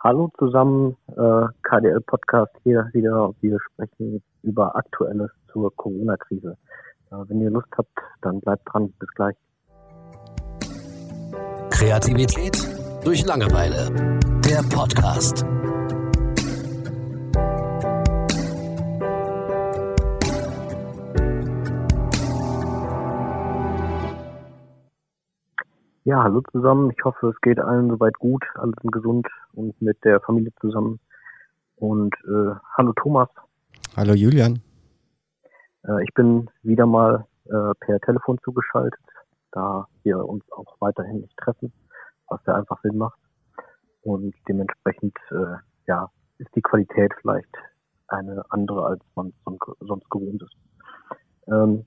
Hallo zusammen, äh, KDL Podcast hier wieder. Wir sprechen über Aktuelles zur Corona-Krise. Äh, wenn ihr Lust habt, dann bleibt dran. Bis gleich. Kreativität durch Langeweile. Der Podcast. Ja, hallo zusammen. Ich hoffe, es geht allen soweit gut, alle sind gesund und mit der Familie zusammen. Und äh, hallo Thomas. Hallo Julian. Äh, ich bin wieder mal äh, per Telefon zugeschaltet, da wir uns auch weiterhin nicht treffen, was ja einfach Sinn macht. Und dementsprechend äh, ja, ist die Qualität vielleicht eine andere, als man sonst gewohnt ist. Ähm,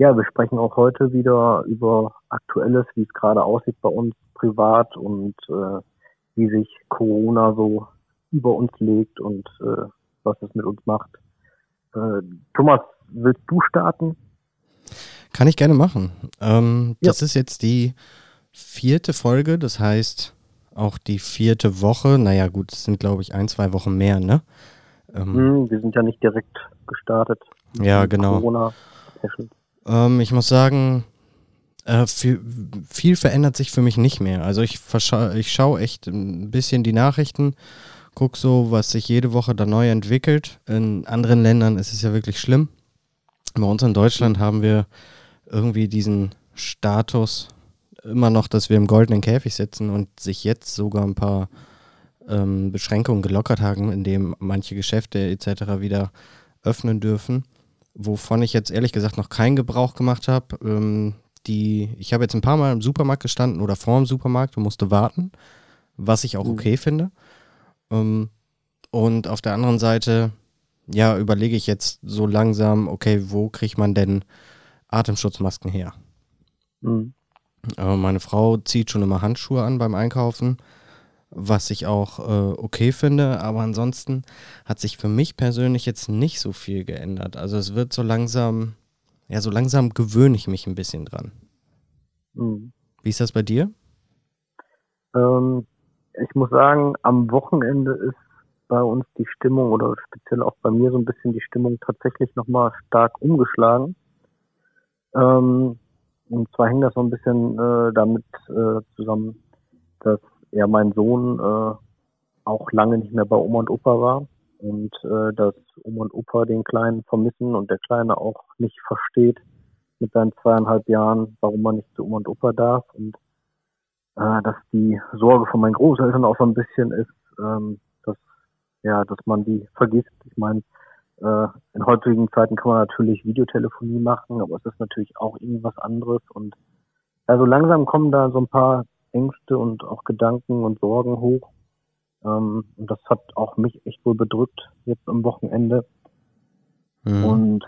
ja, wir sprechen auch heute wieder über Aktuelles, wie es gerade aussieht bei uns privat und äh, wie sich Corona so über uns legt und äh, was es mit uns macht. Äh, Thomas, willst du starten? Kann ich gerne machen. Ähm, ja. Das ist jetzt die vierte Folge, das heißt auch die vierte Woche. Naja, gut, es sind, glaube ich, ein, zwei Wochen mehr, ne? Ähm, hm, wir sind ja nicht direkt gestartet. Ja, genau. Corona ähm, ich muss sagen, äh, viel, viel, verändert sich für mich nicht mehr. Also ich, ich schaue echt ein bisschen die Nachrichten, gucke so, was sich jede Woche da neu entwickelt. In anderen Ländern ist es ja wirklich schlimm. Bei uns in Deutschland haben wir irgendwie diesen Status immer noch, dass wir im goldenen Käfig sitzen und sich jetzt sogar ein paar ähm, Beschränkungen gelockert haben, indem manche Geschäfte etc. wieder öffnen dürfen wovon ich jetzt ehrlich gesagt noch keinen Gebrauch gemacht habe. Ähm, die, ich habe jetzt ein paar Mal im Supermarkt gestanden oder vor dem Supermarkt und musste warten, was ich auch mhm. okay finde. Ähm, und auf der anderen Seite, ja, überlege ich jetzt so langsam, okay, wo kriegt man denn Atemschutzmasken her? Mhm. Äh, meine Frau zieht schon immer Handschuhe an beim Einkaufen was ich auch äh, okay finde. Aber ansonsten hat sich für mich persönlich jetzt nicht so viel geändert. Also es wird so langsam, ja, so langsam gewöhne ich mich ein bisschen dran. Mhm. Wie ist das bei dir? Ähm, ich muss sagen, am Wochenende ist bei uns die Stimmung oder speziell auch bei mir so ein bisschen die Stimmung tatsächlich nochmal stark umgeschlagen. Ähm, und zwar hängt das so ein bisschen äh, damit äh, zusammen, dass ja mein Sohn äh, auch lange nicht mehr bei Oma und Opa war und äh, dass Oma und Opa den Kleinen vermissen und der Kleine auch nicht versteht mit seinen zweieinhalb Jahren, warum man nicht zu Oma und Opa darf und äh, dass die Sorge von meinen Großeltern auch so ein bisschen ist, ähm, dass ja, dass man die vergisst. Ich meine, äh, in heutigen Zeiten kann man natürlich Videotelefonie machen, aber es ist natürlich auch irgendwas anderes und also langsam kommen da so ein paar Ängste und auch Gedanken und Sorgen hoch. Ähm, und das hat auch mich echt wohl bedrückt jetzt am Wochenende. Mhm. Und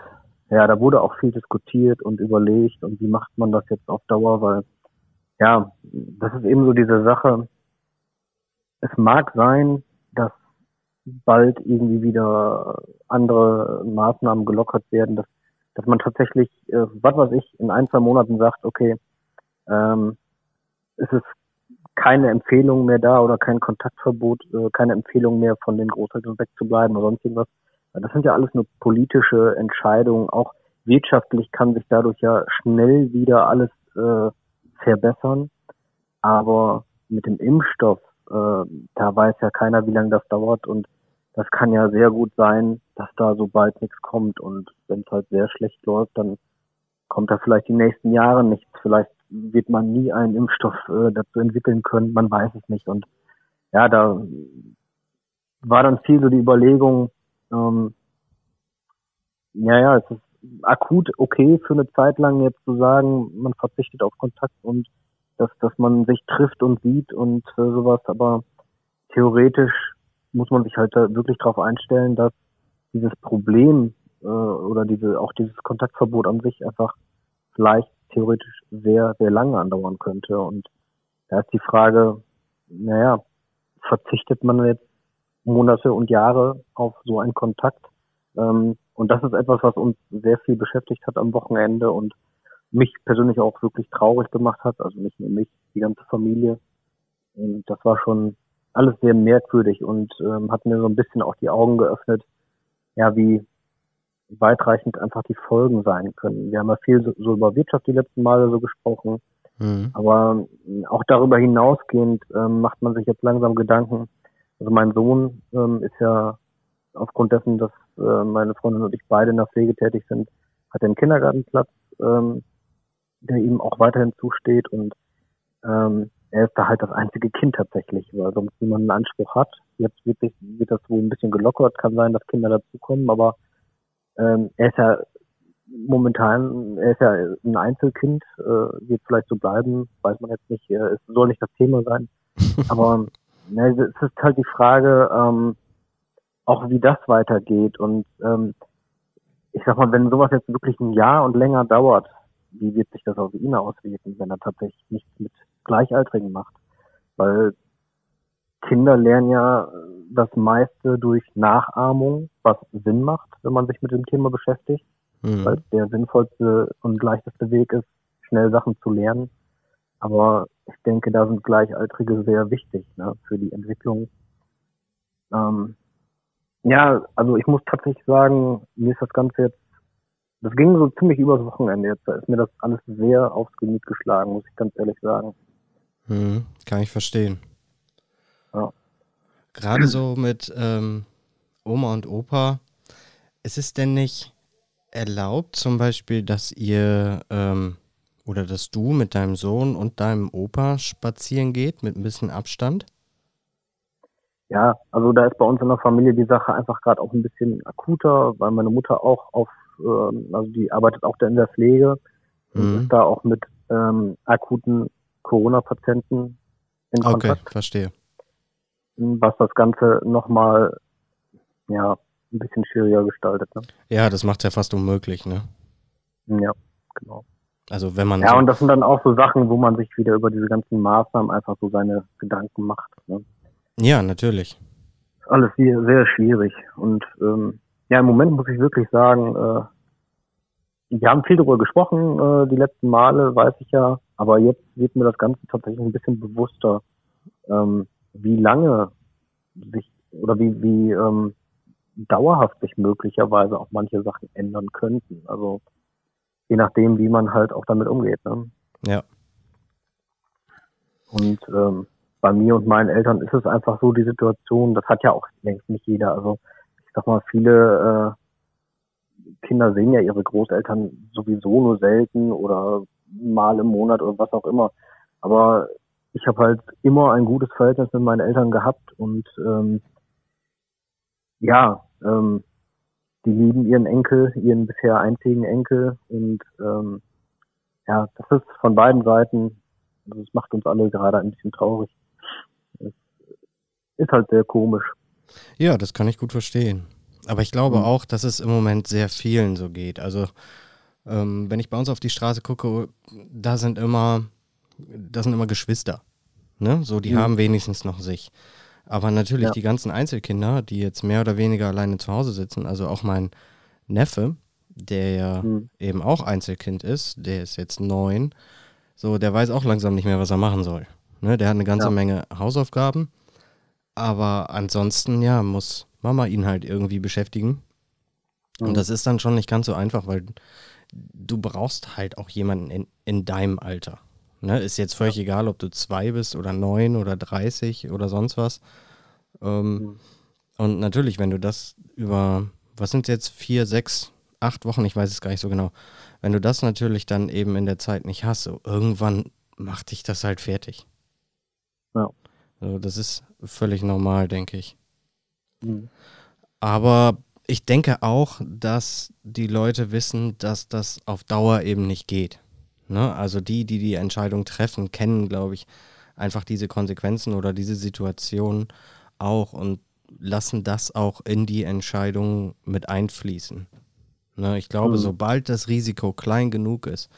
ja, da wurde auch viel diskutiert und überlegt und wie macht man das jetzt auf Dauer, weil ja, das ist eben so diese Sache. Es mag sein, dass bald irgendwie wieder andere Maßnahmen gelockert werden, dass, dass man tatsächlich, äh, was weiß ich, in ein, zwei Monaten sagt, okay, ähm, es ist keine Empfehlung mehr da oder kein Kontaktverbot, äh, keine Empfehlung mehr von den Großeltern wegzubleiben oder sonst irgendwas. Das sind ja alles nur politische Entscheidungen. Auch wirtschaftlich kann sich dadurch ja schnell wieder alles äh, verbessern. Aber mit dem Impfstoff, äh, da weiß ja keiner, wie lange das dauert. Und das kann ja sehr gut sein, dass da so bald nichts kommt. Und wenn es halt sehr schlecht läuft, dann kommt da vielleicht die nächsten Jahre nichts. Vielleicht wird man nie einen Impfstoff äh, dazu entwickeln können, man weiß es nicht. Und ja, da war dann viel so die Überlegung, ähm, ja, ja, es ist akut okay für eine Zeit lang jetzt zu sagen, man verzichtet auf Kontakt und dass, dass man sich trifft und sieht und äh, sowas, aber theoretisch muss man sich halt da wirklich darauf einstellen, dass dieses Problem äh, oder diese auch dieses Kontaktverbot an sich einfach vielleicht theoretisch sehr, sehr lange andauern könnte. Und da ist die Frage, naja, verzichtet man jetzt Monate und Jahre auf so einen Kontakt? Ähm, und das ist etwas, was uns sehr viel beschäftigt hat am Wochenende und mich persönlich auch wirklich traurig gemacht hat. Also nicht nur mich, die ganze Familie. Und das war schon alles sehr merkwürdig und ähm, hat mir so ein bisschen auch die Augen geöffnet, ja, wie weitreichend einfach die Folgen sein können. Wir haben ja viel so, so über Wirtschaft die letzten Male so gesprochen, mhm. aber auch darüber hinausgehend ähm, macht man sich jetzt langsam Gedanken. Also mein Sohn ähm, ist ja aufgrund dessen, dass äh, meine Freundin und ich beide in der Pflege tätig sind, hat er einen Kindergartenplatz, ähm, der ihm auch weiterhin zusteht und ähm, er ist da halt das einzige Kind tatsächlich, weil sonst niemand einen Anspruch hat. Jetzt wird, wird das wohl ein bisschen gelockert, kann sein, dass Kinder dazukommen, aber ähm, er ist ja momentan, er ist ja ein Einzelkind, äh, wird vielleicht so bleiben, weiß man jetzt nicht, äh, es soll nicht das Thema sein. aber ne, es ist halt die Frage, ähm, auch wie das weitergeht und ähm, ich sag mal, wenn sowas jetzt wirklich ein Jahr und länger dauert, wie wird sich das auf ihn auswirken, wenn er tatsächlich nichts mit Gleichaltrigen macht? Weil Kinder lernen ja das meiste durch Nachahmung, was Sinn macht, wenn man sich mit dem Thema beschäftigt. Mhm. Weil der sinnvollste und leichteste Weg ist, schnell Sachen zu lernen. Aber ich denke, da sind Gleichaltrige sehr wichtig ne, für die Entwicklung. Ähm, ja, also ich muss tatsächlich sagen, mir ist das Ganze jetzt das ging so ziemlich übers Wochenende jetzt. Da ist mir das alles sehr aufs Gemüt geschlagen, muss ich ganz ehrlich sagen. Hm, kann ich verstehen. Ja. Gerade so mit ähm, Oma und Opa, ist es denn nicht erlaubt, zum Beispiel, dass ihr ähm, oder dass du mit deinem Sohn und deinem Opa spazieren geht mit ein bisschen Abstand? Ja, also da ist bei uns in der Familie die Sache einfach gerade auch ein bisschen akuter, weil meine Mutter auch auf ähm, also die arbeitet auch da in der Pflege mhm. und ist da auch mit ähm, akuten Corona-Patienten in Kontakt. Okay, verstehe. Was das Ganze nochmal, ja, ein bisschen schwieriger gestaltet. Ne? Ja, das macht es ja fast unmöglich, ne? Ja, genau. Also wenn man. Ja, so und das sind dann auch so Sachen, wo man sich wieder über diese ganzen Maßnahmen einfach so seine Gedanken macht. Ne? Ja, natürlich. Alles sehr, sehr schwierig. Und ähm, ja, im Moment muss ich wirklich sagen, äh, wir haben viel darüber gesprochen, äh, die letzten Male, weiß ich ja, aber jetzt wird mir das Ganze tatsächlich ein bisschen bewusster, ähm, wie lange sich oder wie, wie ähm, dauerhaft sich möglicherweise auch manche Sachen ändern könnten. Also je nachdem, wie man halt auch damit umgeht. Ne? Ja. Und ähm, bei mir und meinen Eltern ist es einfach so die Situation, das hat ja auch längst nicht jeder. Also sag mal, viele äh, Kinder sehen ja ihre Großeltern sowieso nur selten oder mal im Monat oder was auch immer. Aber ich habe halt immer ein gutes Verhältnis mit meinen Eltern gehabt und ähm, ja, ähm, die lieben ihren Enkel, ihren bisher einzigen Enkel und ähm, ja, das ist von beiden Seiten, das also macht uns alle gerade ein bisschen traurig. Es ist halt sehr komisch. Ja, das kann ich gut verstehen. Aber ich glaube mhm. auch, dass es im Moment sehr vielen so geht. Also ähm, wenn ich bei uns auf die Straße gucke, da sind immer, da sind immer Geschwister. Ne? So, die mhm. haben wenigstens noch sich. Aber natürlich ja. die ganzen Einzelkinder, die jetzt mehr oder weniger alleine zu Hause sitzen, also auch mein Neffe, der ja mhm. eben auch Einzelkind ist, der ist jetzt neun, so, der weiß auch langsam nicht mehr, was er machen soll. Ne? Der hat eine ganze ja. Menge Hausaufgaben aber ansonsten, ja, muss Mama ihn halt irgendwie beschäftigen. Mhm. Und das ist dann schon nicht ganz so einfach, weil du brauchst halt auch jemanden in, in deinem Alter. Ne? Ist jetzt völlig ja. egal, ob du zwei bist oder neun oder dreißig oder sonst was. Ähm, mhm. Und natürlich, wenn du das über, was sind jetzt, vier, sechs, acht Wochen, ich weiß es gar nicht so genau, wenn du das natürlich dann eben in der Zeit nicht hast, so irgendwann macht dich das halt fertig. Ja. Also das ist völlig normal, denke ich. Mhm. Aber ich denke auch, dass die Leute wissen, dass das auf Dauer eben nicht geht. Ne? Also die, die die Entscheidung treffen, kennen, glaube ich, einfach diese Konsequenzen oder diese Situation auch und lassen das auch in die Entscheidung mit einfließen. Ne? Ich glaube, mhm. sobald das Risiko klein genug ist,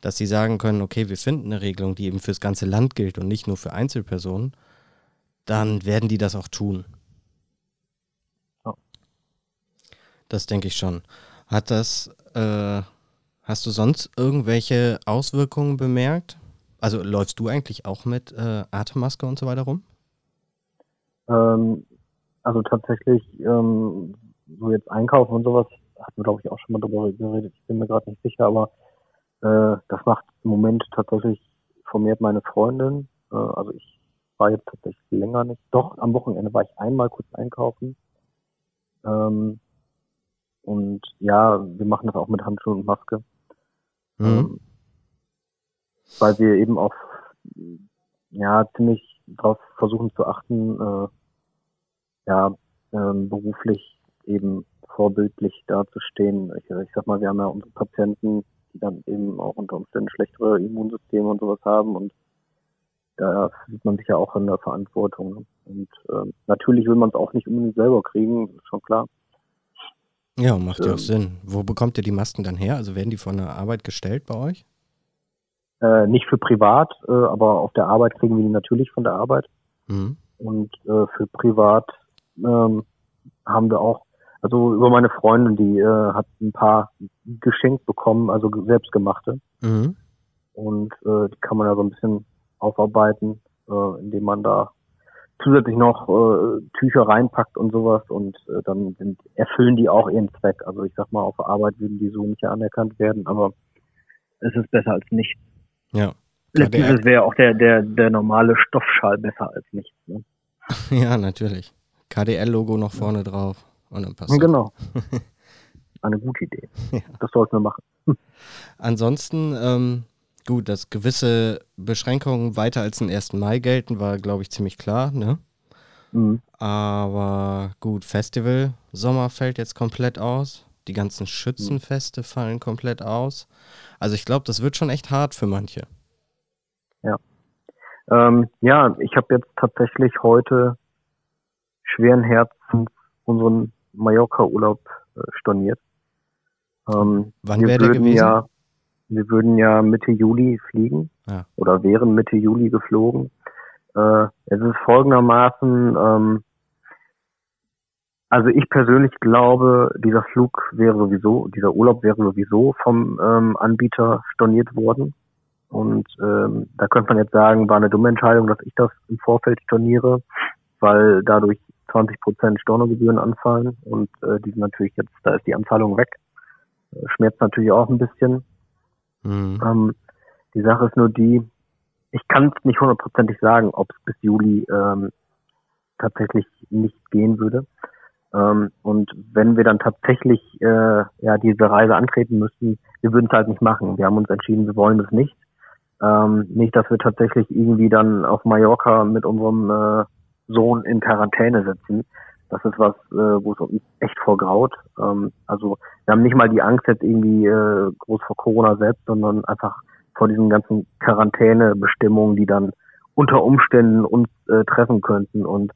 dass sie sagen können, okay, wir finden eine Regelung, die eben fürs ganze Land gilt und nicht nur für Einzelpersonen, dann werden die das auch tun. Das denke ich schon. Hat das, äh, hast du sonst irgendwelche Auswirkungen bemerkt? Also läufst du eigentlich auch mit äh, Atemmaske und so weiter rum? Ähm, also tatsächlich, ähm, so jetzt einkaufen und sowas, hatten wir glaube ich auch schon mal drüber geredet, ich bin mir gerade nicht sicher, aber äh, das macht im Moment tatsächlich vermehrt meine Freundin. Äh, also ich war jetzt tatsächlich länger nicht. Doch, am Wochenende war ich einmal kurz einkaufen. Ähm, und ja, wir machen das auch mit Handschuhen und Maske. Mhm. Ähm, weil wir eben auch ja ziemlich darauf versuchen zu achten, äh, ja, ähm, beruflich eben vorbildlich dazustehen. Ich, ich sag mal, wir haben ja unsere Patienten, die dann eben auch unter Umständen schlechtere Immunsysteme und sowas haben und da sieht man sich ja auch in der Verantwortung. Und äh, natürlich will man es auch nicht unbedingt selber kriegen, ist schon klar. Ja, macht ja auch ähm, Sinn. Wo bekommt ihr die Masken dann her? Also werden die von der Arbeit gestellt bei euch? Äh, nicht für privat, äh, aber auf der Arbeit kriegen wir die natürlich von der Arbeit. Mhm. Und äh, für privat ähm, haben wir auch, also über meine Freundin, die äh, hat ein paar geschenkt bekommen, also selbstgemachte. Mhm. Und äh, die kann man ja so ein bisschen aufarbeiten, äh, indem man da zusätzlich noch äh, Tücher reinpackt und sowas und äh, dann sind, erfüllen die auch ihren Zweck. Also ich sag mal, auf Arbeit würden die so nicht anerkannt werden, aber es ist besser als nichts. Ja. Letztendlich wäre auch der, der, der normale Stoffschal besser als nichts. Ne? ja, natürlich. KDL-Logo noch vorne drauf und dann passt Genau. Eine gute Idee. Ja. Das sollten wir machen. Ansonsten, ähm, gut, dass gewisse Beschränkungen weiter als den 1. Mai gelten, war, glaube ich, ziemlich klar, ne? Mhm. Aber gut, Festival, Sommer fällt jetzt komplett aus. Die ganzen Schützenfeste mhm. fallen komplett aus. Also ich glaube, das wird schon echt hart für manche. Ja. Ähm, ja, ich habe jetzt tatsächlich heute schweren Herzens unseren Mallorca-Urlaub äh, storniert. Ähm, Wann wäre der gewesen? Ja, wir würden ja Mitte Juli fliegen ja. oder wären Mitte Juli geflogen. Äh, es ist folgendermaßen, ähm, also ich persönlich glaube, dieser Flug wäre sowieso, dieser Urlaub wäre sowieso vom ähm, Anbieter storniert worden. Und ähm, da könnte man jetzt sagen, war eine dumme Entscheidung, dass ich das im Vorfeld storniere, weil dadurch 20 Prozent Stornogebühren anfallen und äh, die sind natürlich jetzt, da ist die Anzahlung weg. Äh, schmerzt natürlich auch ein bisschen. Mhm. Ähm, die Sache ist nur die, ich kann es nicht hundertprozentig sagen, ob es bis Juli ähm, tatsächlich nicht gehen würde. Ähm, und wenn wir dann tatsächlich äh, ja diese Reise antreten müssten, wir würden es halt nicht machen. Wir haben uns entschieden, wir wollen es nicht. Ähm, nicht, dass wir tatsächlich irgendwie dann auf Mallorca mit unserem äh, Sohn in Quarantäne sitzen. Das ist was, äh, wo es uns echt vorgraut. Ähm, also wir haben nicht mal die Angst jetzt irgendwie äh, groß vor Corona selbst, sondern einfach vor diesen ganzen Quarantänebestimmungen, die dann unter Umständen uns äh, treffen könnten. Und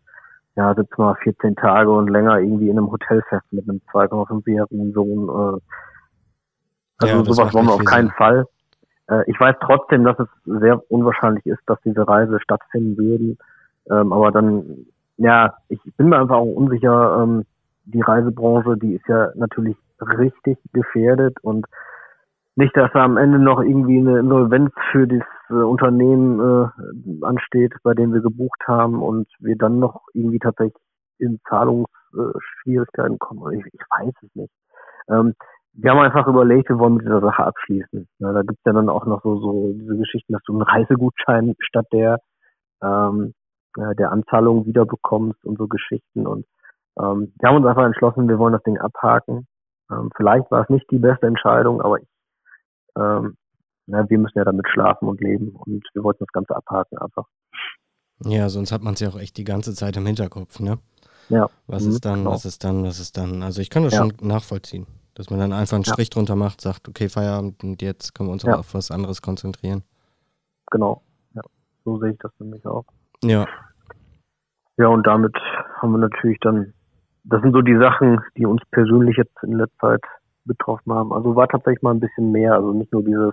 ja, sitzen wir 14 Tage und länger irgendwie in einem Hotel fest mit einem 2,5-jährigen Sohn. Äh, also ja, sowas wollen wir auf keinen Sinn. Fall. Äh, ich weiß trotzdem, dass es sehr unwahrscheinlich ist, dass diese Reise stattfinden würden. Ähm, aber dann ja, ich bin mir einfach auch unsicher. Ähm, die Reisebranche, die ist ja natürlich richtig gefährdet und nicht, dass da am Ende noch irgendwie eine Insolvenz für das äh, Unternehmen äh, ansteht, bei dem wir gebucht haben und wir dann noch irgendwie tatsächlich in Zahlungsschwierigkeiten kommen. Ich, ich weiß es nicht. Ähm, wir haben einfach überlegt, wir wollen mit dieser Sache abschließen. Ja, da gibt's ja dann auch noch so, so diese Geschichten, dass du einen Reisegutschein statt der ähm, äh, der Anzahlung wiederbekommst und so Geschichten. Und ähm, wir haben uns einfach entschlossen, wir wollen das Ding abhaken. Ähm, vielleicht war es nicht die beste Entscheidung, aber ich, ähm, na, wir müssen ja damit schlafen und leben und wir wollten das Ganze abhaken einfach. Ja, sonst hat man es ja auch echt die ganze Zeit im Hinterkopf, ne? Ja. Was ist mhm, dann, genau. was ist dann, was ist dann? Also ich kann das ja. schon nachvollziehen, dass man dann einfach einen Strich ja. drunter macht, sagt, okay, Feierabend und jetzt können wir uns ja. auf was anderes konzentrieren. Genau, ja. So sehe ich das nämlich auch. Ja. Ja, und damit haben wir natürlich dann, das sind so die Sachen, die uns persönlich jetzt in letzter Zeit betroffen haben. Also war tatsächlich mal ein bisschen mehr, also nicht nur dieses,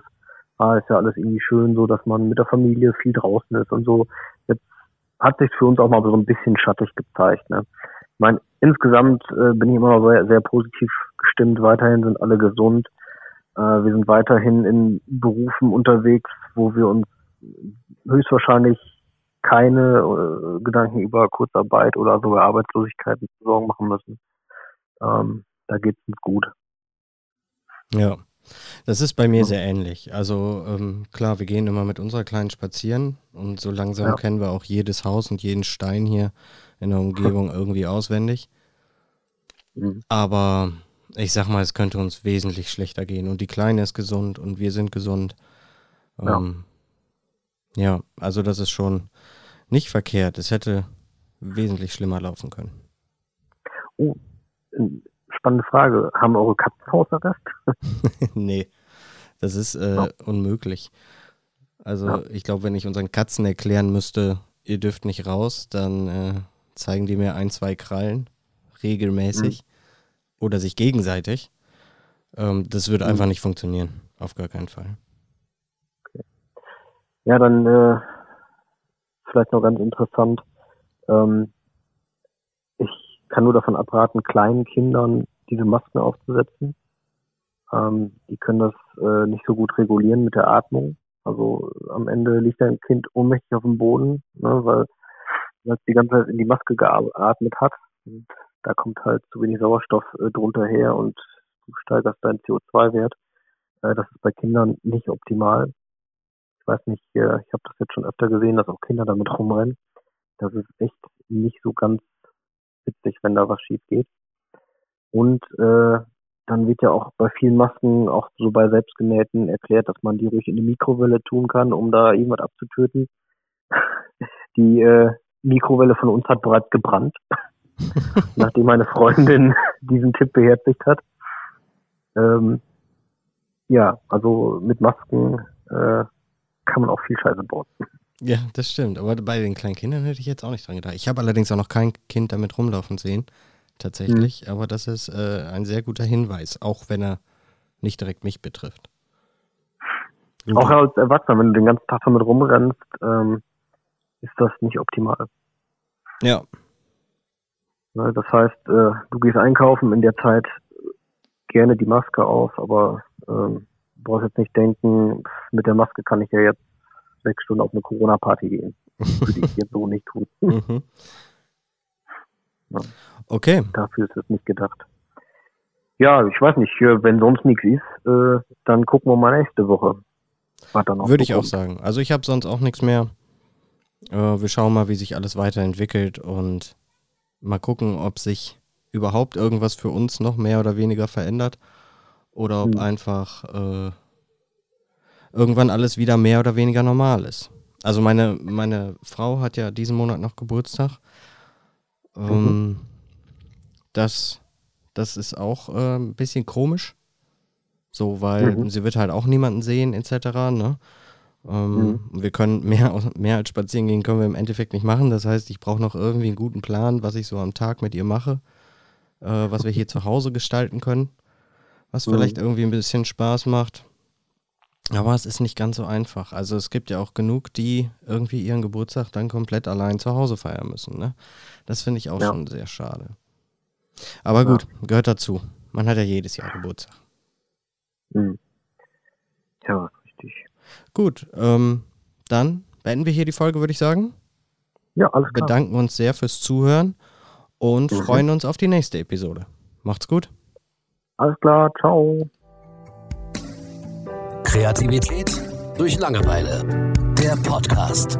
ah, ist ja alles irgendwie schön, so dass man mit der Familie viel draußen ist und so. Jetzt hat sich für uns auch mal so ein bisschen schattig gezeigt. Ne? Ich meine, insgesamt äh, bin ich immer noch sehr, sehr positiv gestimmt. Weiterhin sind alle gesund. Äh, wir sind weiterhin in Berufen unterwegs, wo wir uns höchstwahrscheinlich keine äh, Gedanken über Kurzarbeit oder sogar Arbeitslosigkeit Sorgen machen müssen. Ähm, da geht es uns gut. Ja, das ist bei mir sehr ähnlich. Also ähm, klar, wir gehen immer mit unserer Kleinen spazieren und so langsam ja. kennen wir auch jedes Haus und jeden Stein hier in der Umgebung irgendwie auswendig. Mhm. Aber ich sag mal, es könnte uns wesentlich schlechter gehen und die Kleine ist gesund und wir sind gesund. Ähm, ja. ja, also das ist schon nicht verkehrt. Es hätte wesentlich schlimmer laufen können. Oh, spannende Frage. Haben eure Katzen Hausarrest? nee, das ist äh, oh. unmöglich. Also ja. ich glaube, wenn ich unseren Katzen erklären müsste, ihr dürft nicht raus, dann äh, zeigen die mir ein, zwei Krallen regelmäßig mhm. oder sich gegenseitig. Ähm, das würde mhm. einfach nicht funktionieren. Auf gar keinen Fall. Okay. Ja, dann äh, vielleicht noch ganz interessant. Ähm, ich kann nur davon abraten, kleinen Kindern diese Masken aufzusetzen. Ähm, die können das äh, nicht so gut regulieren mit der Atmung. Also am Ende liegt ein Kind ohnmächtig auf dem Boden, ne, weil es die ganze Zeit in die Maske geatmet hat. Und da kommt halt zu wenig Sauerstoff äh, drunter her und du steigerst deinen CO2-Wert. Äh, das ist bei Kindern nicht optimal. Ich weiß nicht, äh, ich habe das jetzt schon öfter gesehen, dass auch Kinder damit rumrennen. Das ist echt nicht so ganz witzig, wenn da was schief geht. Und äh, dann wird ja auch bei vielen Masken, auch so bei selbstgenähten, erklärt, dass man die ruhig in die Mikrowelle tun kann, um da irgendwas abzutöten. Die äh, Mikrowelle von uns hat bereits gebrannt, nachdem meine Freundin diesen Tipp beherzigt hat. Ähm, ja, also mit Masken äh, kann man auch viel Scheiße bauen. Ja, das stimmt. Aber bei den kleinen Kindern hätte ich jetzt auch nicht dran gedacht. Ich habe allerdings auch noch kein Kind damit rumlaufen sehen tatsächlich. Mhm. Aber das ist äh, ein sehr guter Hinweis, auch wenn er nicht direkt mich betrifft. Und auch als Erwachsener, wenn du den ganzen Tag damit rumrennst, ähm, ist das nicht optimal. Ja. Das heißt, äh, du gehst einkaufen, in der Zeit gerne die Maske auf, aber ähm, brauchst jetzt nicht denken, mit der Maske kann ich ja jetzt sechs Stunden auf eine Corona-Party gehen. Würde ich jetzt so nicht tun. Mhm. Ja. Okay. Dafür ist es nicht gedacht. Ja, ich weiß nicht, wenn sonst nichts ist, äh, dann gucken wir mal nächste Woche. Würde ich auch sagen. Also ich habe sonst auch nichts mehr. Äh, wir schauen mal, wie sich alles weiterentwickelt und mal gucken, ob sich überhaupt irgendwas für uns noch mehr oder weniger verändert oder ob hm. einfach äh, irgendwann alles wieder mehr oder weniger normal ist. Also meine, meine Frau hat ja diesen Monat noch Geburtstag ähm, mhm. das, das ist auch äh, ein bisschen komisch. So, weil mhm. sie wird halt auch niemanden sehen, etc. Ne? Ähm, mhm. Wir können mehr, mehr als spazieren gehen, können wir im Endeffekt nicht machen. Das heißt, ich brauche noch irgendwie einen guten Plan, was ich so am Tag mit ihr mache, äh, was wir hier zu Hause gestalten können, was mhm. vielleicht irgendwie ein bisschen Spaß macht. Aber es ist nicht ganz so einfach. Also es gibt ja auch genug, die irgendwie ihren Geburtstag dann komplett allein zu Hause feiern müssen. Ne? Das finde ich auch ja. schon sehr schade. Aber ja. gut, gehört dazu. Man hat ja jedes Jahr Geburtstag. Mhm. Ja, richtig. Gut, ähm, dann beenden wir hier die Folge, würde ich sagen. Ja, alles klar. Bedanken uns sehr fürs Zuhören und mhm. freuen uns auf die nächste Episode. Macht's gut. Alles klar, ciao. Kreativität durch Langeweile. Der Podcast.